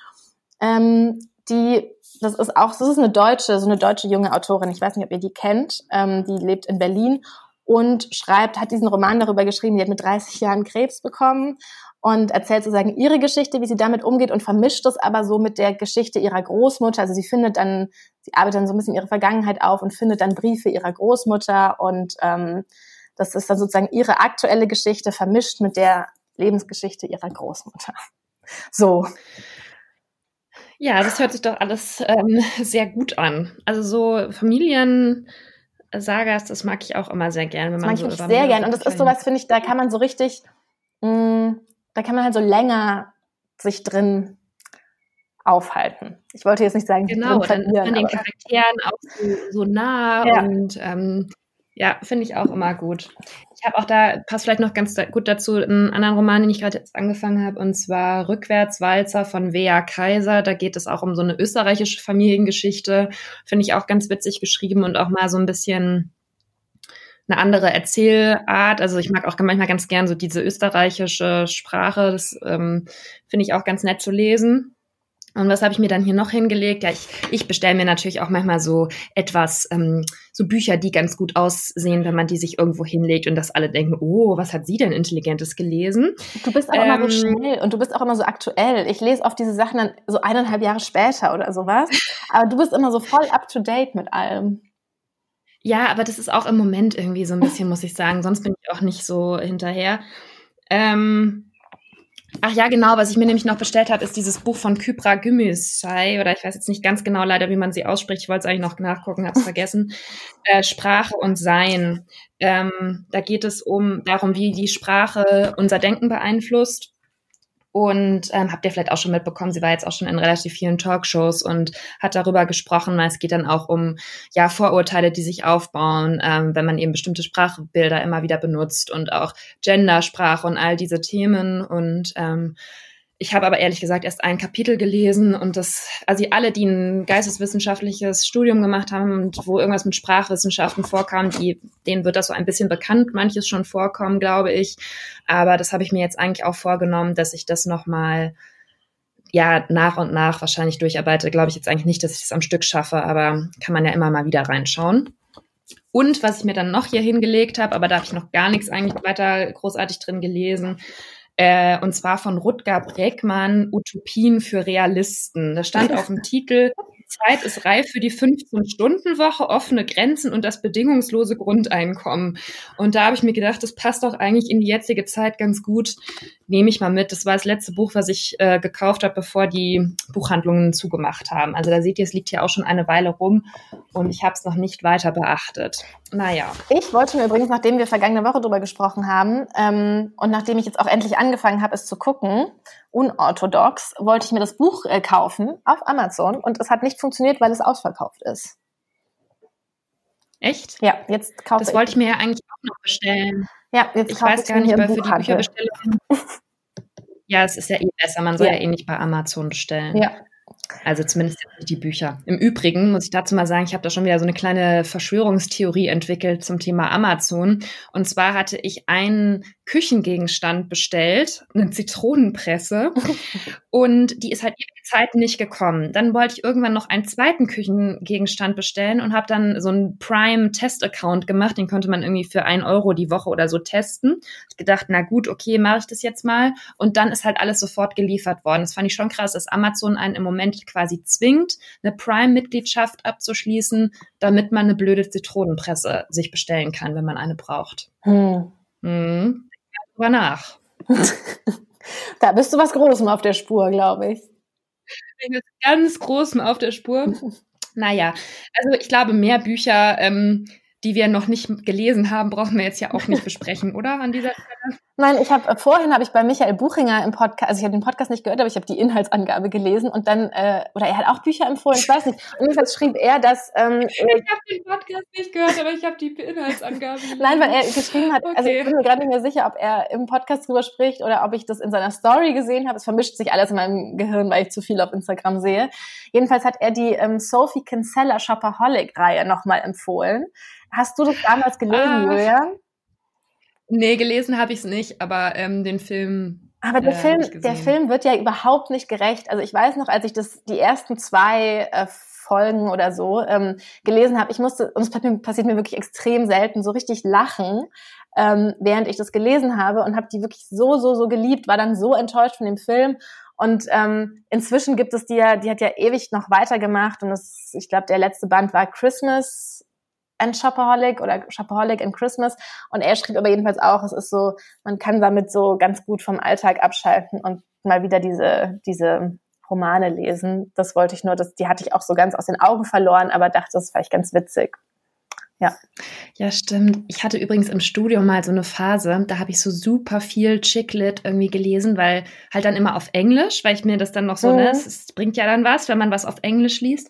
A: ähm, die das ist auch, das ist eine deutsche, so eine deutsche junge Autorin. Ich weiß nicht, ob ihr die kennt. Ähm, die lebt in Berlin und schreibt, hat diesen Roman darüber geschrieben. Die hat mit 30 Jahren Krebs bekommen und erzählt sozusagen ihre Geschichte, wie sie damit umgeht und vermischt es aber so mit der Geschichte ihrer Großmutter. Also sie findet dann, sie arbeitet dann so ein bisschen ihre Vergangenheit auf und findet dann Briefe ihrer Großmutter und ähm, das ist dann sozusagen ihre aktuelle Geschichte vermischt mit der Lebensgeschichte ihrer Großmutter. So.
B: Ja, das hört sich doch alles ähm, sehr gut an. Also so Familiensagas, das mag ich auch immer sehr gerne.
A: Wenn man das mag so ich sehr gerne. Und das ist sowas, finde ich, da kann man so richtig, mh, mm, da kann man halt so länger sich drin aufhalten. Ich wollte jetzt nicht sagen,
B: genau, dann ist man den Charakteren auch so, so nah ja. und ähm, ja, finde ich auch immer gut. Ich habe auch da, passt vielleicht noch ganz gut dazu, einen anderen Roman, den ich gerade jetzt angefangen habe, und zwar Rückwärtswalzer von Wea Kaiser. Da geht es auch um so eine österreichische Familiengeschichte. Finde ich auch ganz witzig geschrieben und auch mal so ein bisschen eine andere Erzählart. Also ich mag auch manchmal ganz gern so diese österreichische Sprache. Das ähm, finde ich auch ganz nett zu lesen. Und was habe ich mir dann hier noch hingelegt? Ja, ich, ich bestelle mir natürlich auch manchmal so etwas, ähm, so Bücher, die ganz gut aussehen, wenn man die sich irgendwo hinlegt und dass alle denken, oh, was hat sie denn Intelligentes gelesen?
A: Du bist auch ähm, immer so ähm, schnell und du bist auch immer so aktuell. Ich lese oft diese Sachen dann so eineinhalb Jahre später oder sowas. Aber du bist immer so voll up to date mit allem.
B: Ja, aber das ist auch im Moment irgendwie so ein bisschen, muss ich sagen. Sonst bin ich auch nicht so hinterher. Ähm, Ach ja, genau, was ich mir nämlich noch bestellt habe, ist dieses Buch von Kypra Gümüşay, oder ich weiß jetzt nicht ganz genau leider, wie man sie ausspricht, ich wollte es eigentlich noch nachgucken, habe es vergessen. Äh, Sprache und Sein. Ähm, da geht es um darum, wie die Sprache unser Denken beeinflusst und ähm, habt ihr vielleicht auch schon mitbekommen, sie war jetzt auch schon in relativ vielen Talkshows und hat darüber gesprochen, weil es geht dann auch um ja Vorurteile, die sich aufbauen, ähm, wenn man eben bestimmte Sprachbilder immer wieder benutzt und auch Gendersprache und all diese Themen. Und ähm, ich habe aber ehrlich gesagt erst ein Kapitel gelesen und das, also alle, die ein geisteswissenschaftliches Studium gemacht haben und wo irgendwas mit Sprachwissenschaften vorkam, die, denen wird das so ein bisschen bekannt, manches schon vorkommen, glaube ich. Aber das habe ich mir jetzt eigentlich auch vorgenommen, dass ich das nochmal ja, nach und nach wahrscheinlich durcharbeite. Glaube ich jetzt eigentlich nicht, dass ich das am Stück schaffe, aber kann man ja immer mal wieder reinschauen. Und was ich mir dann noch hier hingelegt habe, aber da habe ich noch gar nichts eigentlich weiter großartig drin gelesen, äh, und zwar von Rutger Breckmann, Utopien für Realisten. Da stand auf dem Titel, Zeit ist reif für die 15-Stunden-Woche, offene Grenzen und das bedingungslose Grundeinkommen. Und da habe ich mir gedacht, das passt doch eigentlich in die jetzige Zeit ganz gut. Nehme ich mal mit. Das war das letzte Buch, was ich äh, gekauft habe, bevor die Buchhandlungen zugemacht haben. Also da seht ihr, es liegt hier auch schon eine Weile rum und ich habe es noch nicht weiter beachtet. Naja.
A: Ich wollte mir übrigens, nachdem wir vergangene Woche drüber gesprochen haben ähm, und nachdem ich jetzt auch endlich angefangen habe, es zu gucken, unorthodox, wollte ich mir das Buch äh, kaufen auf Amazon und es hat nicht funktioniert, weil es ausverkauft ist.
B: Echt?
A: Ja, jetzt kaufe
B: ich. Das wollte ich mir ja eigentlich auch noch bestellen.
A: Ja, jetzt
B: ich weiß gar nicht, weil für die Bücherbestellung. ja, es ist ja eh besser. Man soll ja. ja eh nicht bei Amazon bestellen.
A: Ja.
B: Also zumindest die Bücher. Im Übrigen muss ich dazu mal sagen, ich habe da schon wieder so eine kleine Verschwörungstheorie entwickelt zum Thema Amazon. Und zwar hatte ich einen Küchengegenstand bestellt, eine Zitronenpresse. und die ist halt ewige Zeit nicht gekommen. Dann wollte ich irgendwann noch einen zweiten Küchengegenstand bestellen und habe dann so einen Prime-Test-Account gemacht. Den konnte man irgendwie für ein Euro die Woche oder so testen. Ich gedacht, na gut, okay, mache ich das jetzt mal. Und dann ist halt alles sofort geliefert worden. Das fand ich schon krass, dass Amazon einen im Moment quasi zwingt, eine Prime-Mitgliedschaft abzuschließen, damit man eine blöde Zitronenpresse sich bestellen kann, wenn man eine braucht. Hm. Hm drüber nach.
A: da bist du was Großem auf der Spur, glaube ich.
B: Ich bin ganz Großem auf der Spur. Naja, also ich glaube, mehr Bücher ähm, die wir noch nicht gelesen haben, brauchen wir jetzt ja auch nicht besprechen, oder an dieser Stelle?
A: Nein, ich habe äh, vorhin habe ich bei Michael Buchinger im Podcast, also ich habe den Podcast nicht gehört, aber ich habe die Inhaltsangabe gelesen und dann äh, oder er hat auch Bücher empfohlen, ich weiß nicht. Und jedenfalls schrieb er, dass ähm,
B: ich habe den Podcast nicht gehört, aber ich habe die Inhaltsangabe. Gelesen.
A: Nein, weil er geschrieben hat, okay. also ich bin mir gerade nicht mehr sicher, ob er im Podcast drüber spricht oder ob ich das in seiner Story gesehen habe. Es vermischt sich alles in meinem Gehirn, weil ich zu viel auf Instagram sehe. Jedenfalls hat er die ähm, Sophie Kinsella Shopaholic Reihe nochmal empfohlen. Hast du das damals gelesen, ah. Julian?
B: Nee, gelesen habe ich es nicht, aber ähm, den Film.
A: Aber der, äh, Film, der Film wird ja überhaupt nicht gerecht. Also ich weiß noch, als ich das die ersten zwei äh, Folgen oder so ähm, gelesen habe, ich musste, und es passiert mir wirklich extrem selten, so richtig lachen, ähm, während ich das gelesen habe und habe die wirklich so, so, so geliebt, war dann so enttäuscht von dem Film. Und ähm, inzwischen gibt es die ja, die hat ja ewig noch weitergemacht und das, ich glaube, der letzte Band war Christmas and Shopaholic oder Shopaholic in Christmas. Und er schrieb aber jedenfalls auch, es ist so, man kann damit so ganz gut vom Alltag abschalten und mal wieder diese, diese Romane lesen. Das wollte ich nur, das, die hatte ich auch so ganz aus den Augen verloren, aber dachte, das war ich ganz witzig. Ja.
B: Ja, stimmt. Ich hatte übrigens im Studium mal so eine Phase, da habe ich so super viel Chicklit irgendwie gelesen, weil halt dann immer auf Englisch, weil ich mir das dann noch so, ne, mhm. ne, es bringt ja dann was, wenn man was auf Englisch liest.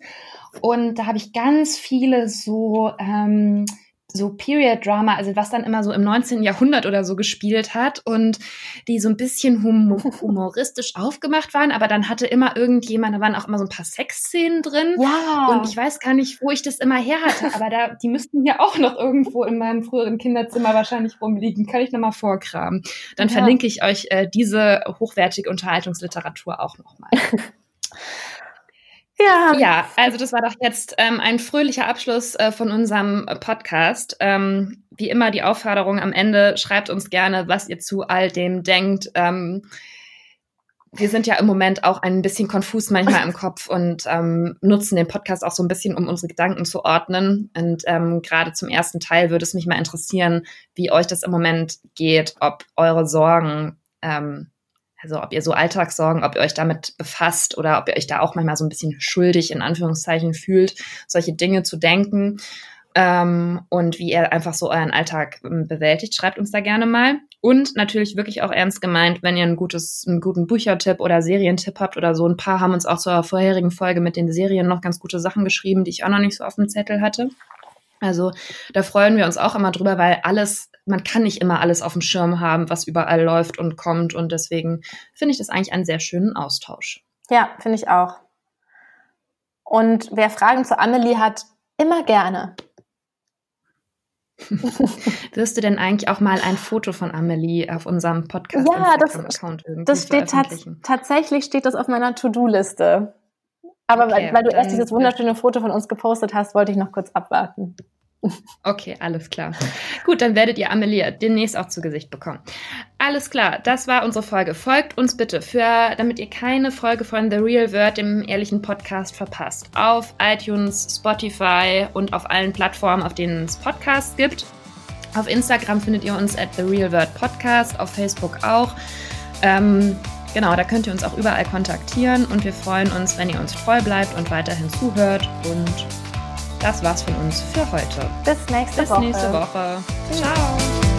B: Und da habe ich ganz viele so, ähm, so Period Drama, also was dann immer so im 19. Jahrhundert oder so gespielt hat und die so ein bisschen hum humoristisch aufgemacht waren, aber dann hatte immer irgendjemand, da waren auch immer so ein paar Sexszenen drin.
A: Ja.
B: Und ich weiß gar nicht, wo ich das immer her hatte, aber da, die müssten hier auch noch irgendwo in meinem früheren Kinderzimmer wahrscheinlich rumliegen. Kann ich nochmal vorkramen. Dann ja. verlinke ich euch äh, diese hochwertige Unterhaltungsliteratur auch nochmal. Ja. Ja, also das war doch jetzt ähm, ein fröhlicher Abschluss äh, von unserem Podcast. Ähm, wie immer die Aufforderung am Ende, schreibt uns gerne, was ihr zu all dem denkt. Ähm, wir sind ja im Moment auch ein bisschen konfus manchmal im Kopf und ähm, nutzen den Podcast auch so ein bisschen, um unsere Gedanken zu ordnen. Und ähm, gerade zum ersten Teil würde es mich mal interessieren, wie euch das im Moment geht, ob eure Sorgen ähm, also ob ihr so Alltagssorgen, ob ihr euch damit befasst oder ob ihr euch da auch manchmal so ein bisschen schuldig in Anführungszeichen fühlt, solche Dinge zu denken ähm, und wie ihr einfach so euren Alltag ähm, bewältigt. Schreibt uns da gerne mal. Und natürlich wirklich auch ernst gemeint, wenn ihr ein gutes, einen guten Büchertipp oder Serientipp habt oder so. Ein paar haben uns auch zur vorherigen Folge mit den Serien noch ganz gute Sachen geschrieben, die ich auch noch nicht so auf dem Zettel hatte. Also da freuen wir uns auch immer drüber, weil alles, man kann nicht immer alles auf dem Schirm haben, was überall läuft und kommt. Und deswegen finde ich das eigentlich einen sehr schönen Austausch.
A: Ja, finde ich auch. Und wer Fragen zu Amelie hat, immer gerne.
B: Wirst du denn eigentlich auch mal ein Foto von Amelie auf unserem Podcast
A: ja, das, das steht tatsächlich steht das auf meiner To-Do-Liste. Aber okay, weil, weil, du erst dieses wunderschöne Foto von uns gepostet hast, wollte ich noch kurz abwarten.
B: Okay, alles klar. Gut, dann werdet ihr Amelie demnächst auch zu Gesicht bekommen. Alles klar, das war unsere Folge. Folgt uns bitte, für, damit ihr keine Folge von The Real Word, dem ehrlichen Podcast, verpasst. Auf iTunes, Spotify und auf allen Plattformen, auf denen es Podcasts gibt. Auf Instagram findet ihr uns at The Real Word Podcast, auf Facebook auch. Ähm, Genau, da könnt ihr uns auch überall kontaktieren und wir freuen uns, wenn ihr uns treu bleibt und weiterhin zuhört. Und das war's von uns für heute.
A: Bis nächste
B: Bis
A: Woche.
B: Bis nächste Woche. Ciao.